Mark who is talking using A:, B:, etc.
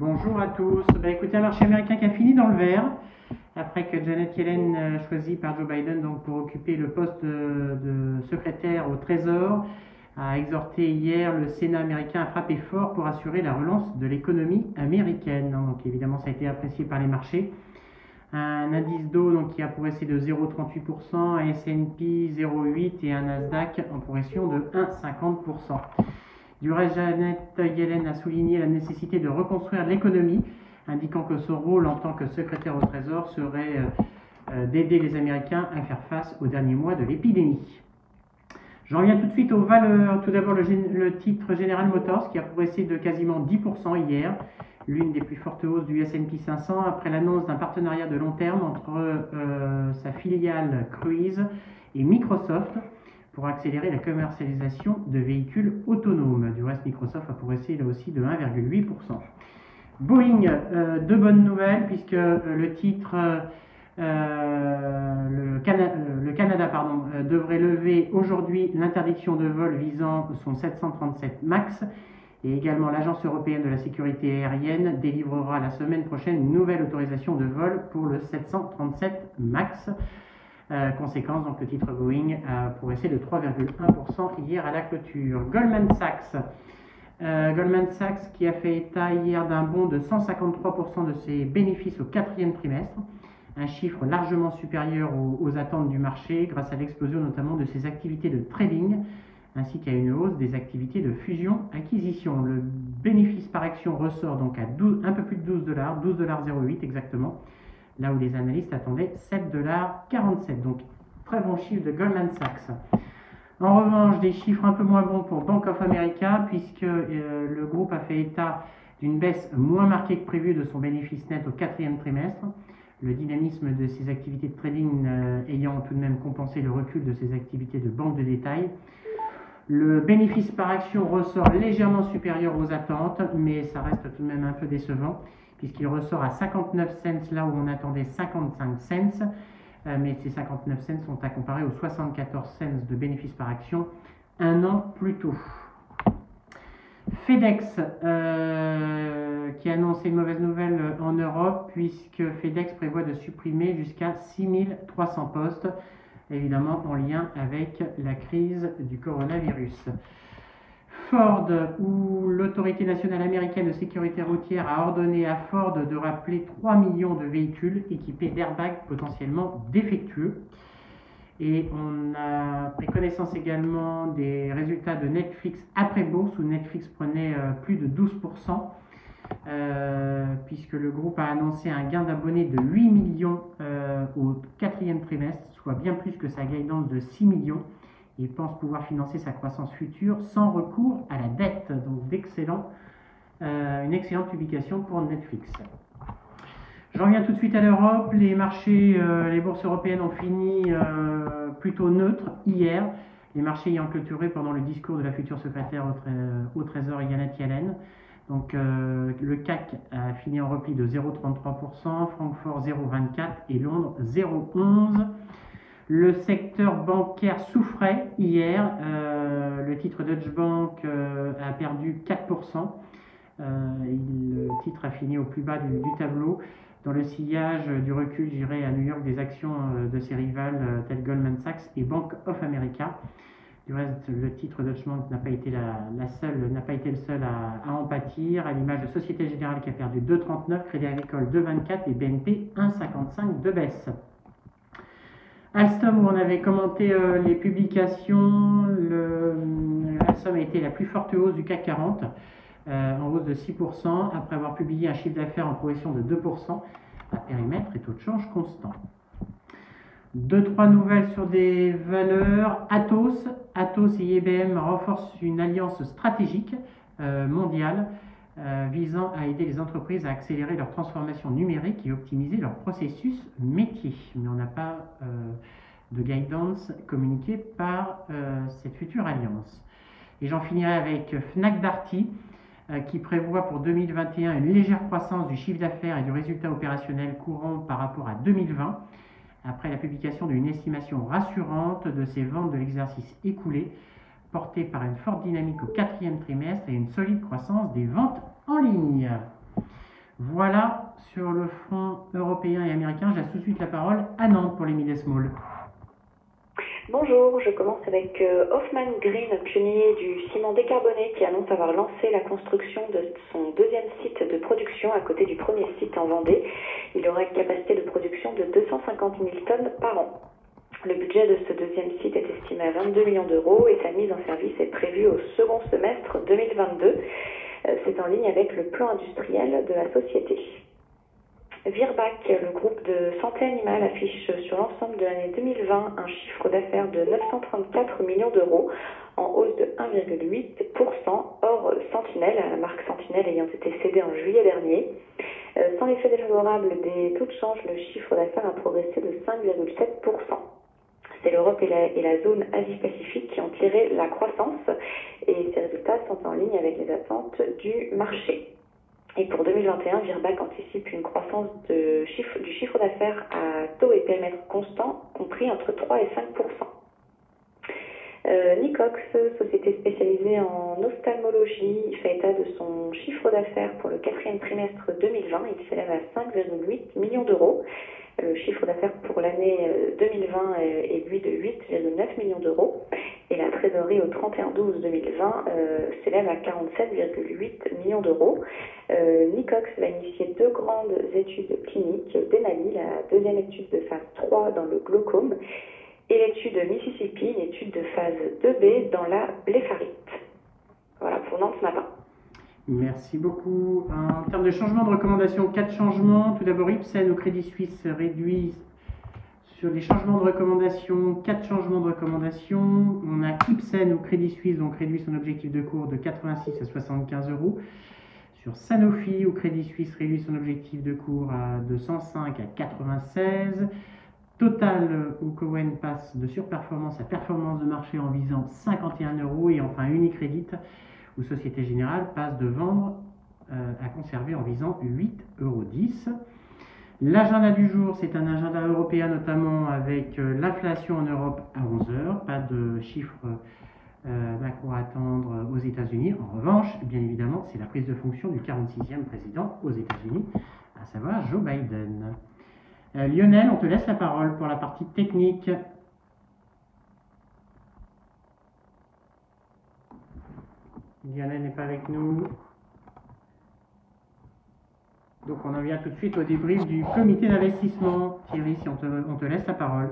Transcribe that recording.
A: Bonjour à tous. Bah, écoutez, un marché américain qui a fini dans le vert après que Janet Yellen, choisie par Joe Biden donc pour occuper le poste de, secrétaire au Trésor, a exhorté hier le Sénat américain à frapper fort pour assurer la relance de l'économie américaine. Donc évidemment, ça a été apprécié par les marchés. Un indice d'eau qui a progressé de 0,38%, un S&P 0,8% et un Nasdaq en progression de 1,50%. Du reste, Janet Yellen a souligné la nécessité de reconstruire l'économie, indiquant que son rôle en tant que secrétaire au Trésor serait euh, euh, d'aider les Américains à faire face aux derniers mois de l'épidémie. J'en viens tout de suite aux valeurs. Tout d'abord, le, titre General Motors qui a progressé de quasiment 10% hier, l'une des plus fortes hausses du S&P 500 après l'annonce d'un partenariat de long terme entre euh, sa filiale Cruise et Microsoft pour accélérer la commercialisation de véhicules autonomes. Du reste, Microsoft a progressé là aussi de 1,8%. Boeing, euh, deux bonnes nouvelles puisque euh, le titre, euh, le, Canada pardon, devrait lever aujourd'hui l'interdiction de vol visant son 737 MAX et également l'Agence européenne de la sécurité aérienne délivrera la semaine prochaine une nouvelle autorisation de vol pour le 737 MAX. Euh, conséquence, donc le titre Boeing a progressé de 3,1% hier à la clôture. Goldman Sachs. Euh, Goldman Sachs qui a fait état hier d'un bond de 153% de ses bénéfices au quatrième trimestre, un chiffre largement supérieur aux, attentes du marché grâce à l'explosion notamment de ses activités de trading ainsi qu'à une hausse des activités de fusion-acquisition. Le bénéfice par action ressort donc à un peu plus de 12 dollars, 12,08 dollars exactement, là où les analystes attendaient 7,47$. Donc très bon chiffre de Goldman Sachs. En revanche, des chiffres un peu moins bons pour Bank of America, puisque euh, le groupe a fait état d'une baisse moins marquée que prévu de son bénéfice net au quatrième trimestre, le dynamisme de ses activités de trading euh, ayant tout de même compensé le recul de ses activités de banque de détail. Le bénéfice par action ressort légèrement supérieur aux attentes, mais ça reste tout de même un peu décevant puisqu'il ressort à 59 cents là où on attendait 55 cents. Euh, mais ces 59 cents sont à comparer aux 74 cents de bénéfices par action un an plus tôt. FedEx euh, qui a annoncé une mauvaise nouvelle en Europe puisque FedEx prévoit de supprimer jusqu'à 6300 postes, évidemment en lien avec la crise du coronavirus. Ford, où l'autorité nationale américaine de sécurité routière a ordonné à Ford de rappeler 3 millions de véhicules équipés d'airbags potentiellement défectueux. Et on a pris connaissance également des résultats de Netflix après bourse, où Netflix prenait euh, plus de 12%, euh, puisque le groupe a annoncé un gain d'abonnés de 8 millions euh, au quatrième trimestre, soit bien plus que sa guidance de 6 millions il pense pouvoir financer sa croissance future sans recours à la dette. Donc d'excellent, euh, une excellente publication pour Netflix. Je reviens tout de suite à l'Europe. Les marchés, euh, les bourses européennes ont fini euh, plutôt neutres hier. Les marchés ayant clôturé pendant le discours de la future secrétaire au, Trésor Janet Yellen. Donc le CAC a fini en repli de 0,33%, Francfort 0,24% et Londres 0,11%. Le secteur bancaire souffrait hier. Euh, le titre Deutsche Bank euh, a perdu 4%. Euh, le titre a fini au plus bas du, tableau. Dans le sillage du recul, j'irai à New York des actions de ses rivales telles Goldman Sachs et Bank of America. Du reste, le titre Deutsche Bank n'a pas été la, seule, n'a pas été le seul à, à en pâtir, à l'image de Société Générale qui a perdu 2,39, Crédit Agricole 2,24 et BNP 1,55 de baisse. Alstom, où on avait commenté euh, les publications, Alstom a été la plus forte hausse du CAC 40, euh, en hausse de 6%, après avoir publié un chiffre d'affaires en progression de 2% à périmètre et taux de change constant. Deux, trois nouvelles sur des valeurs. Atos, Atos et IBM renforcent une alliance stratégique euh, mondiale visant à aider les entreprises à accélérer leur transformation numérique et optimiser leur processus métier. Mais on n'a pas euh, de guidance communiquée par euh, cette future alliance. Et j'en finirai avec Fnac Darty qui prévoit pour 2021 une légère croissance du chiffre d'affaires et du résultat opérationnel courant par rapport à 2020, après la publication d'une estimation rassurante de ses ventes de l'exercice écoulé porté par une forte dynamique au quatrième trimestre et une solide croissance des ventes en ligne. Voilà sur le front européen et américain. J'ai tout de suite la parole à Nantes pour les mid small.
B: Bonjour, je commence avec euh, Hoffman Green, pionnier du ciment décarboné, qui annonce avoir lancé la construction de son deuxième site de production à côté du premier site en Vendée. Il aura une capacité de production de 250 000 tonnes par an. Le budget de ce deuxième site est estimé à 22 millions d'euros et sa mise en service est prévue au second semestre 2022. Euh, c'est en ligne avec le plan industriel de la société. Virbac, le groupe de santé animale, affiche sur l'ensemble de l'année 2020 un chiffre d'affaires de 934 millions d'euros, en hausse de 1,8%, hors Sentinelle, la marque Sentinelle ayant été cédée en juillet dernier. Euh, sans l'effet défavorable des taux de change, le chiffre d'affaires a progressé de 5,7%. C'est l'Europe et la, zone Asie-Pacifique qui ont tiré la croissance et ces résultats sont en ligne avec les attentes du marché. Et pour 2021, Virbac anticipe une croissance du chiffre d'affaires à taux et périmètre constant, compris entre 3 et 5 euh, Nicox, société spécialisée en ophtalmologie, fait état de son chiffre d'affaires pour le quatrième trimestre 2020. Il s'élève à 5,8 millions d'euros. Le chiffre d'affaires pour l'année 2020 euh, est lui de 8,9 millions d'euros et la trésorerie au 31-12-2020 euh, s'élève à 47,8 millions d'euros. Euh, Nicox va initier deux grandes études cliniques, Denali, la deuxième étude de phase 3 dans le glaucome, et l'étude Mississippi, une étude de phase 2B dans la blépharite. Voilà pour Nantes ce.
A: Merci beaucoup. En termes de changement de recommandation, quatre changements. Tout d'abord, Ipsen au Crédit Suisse réduit sur les changements de recommandation, quatre changements de recommandation. On a Ipsen au Crédit Suisse, donc réduit son objectif de cours de 86 à 75 euros. Sur Sanofi au Crédit Suisse, réduit son objectif de cours de 105 à 96. Total ou Cowen passe de surperformance à performance de marché en visant 51 euros. Et enfin, Unicredit ou Société Générale passe de vendre euh, à conserver en visant 8,10 euros. L'agenda du jour, c'est un agenda européen notamment avec euh, l'inflation en Europe à 11h, pas de chiffres euh, macro à attendre aux États-Unis. En revanche, bien évidemment, c'est la prise de fonction du 46e président aux États-Unis, à savoir Joe Biden. Lionel, on te laisse la parole pour la partie technique. Lionel n'est pas avec nous. Donc on en vient tout de suite au débrief du comité d'investissement. Thierry, si on te, on te laisse la parole.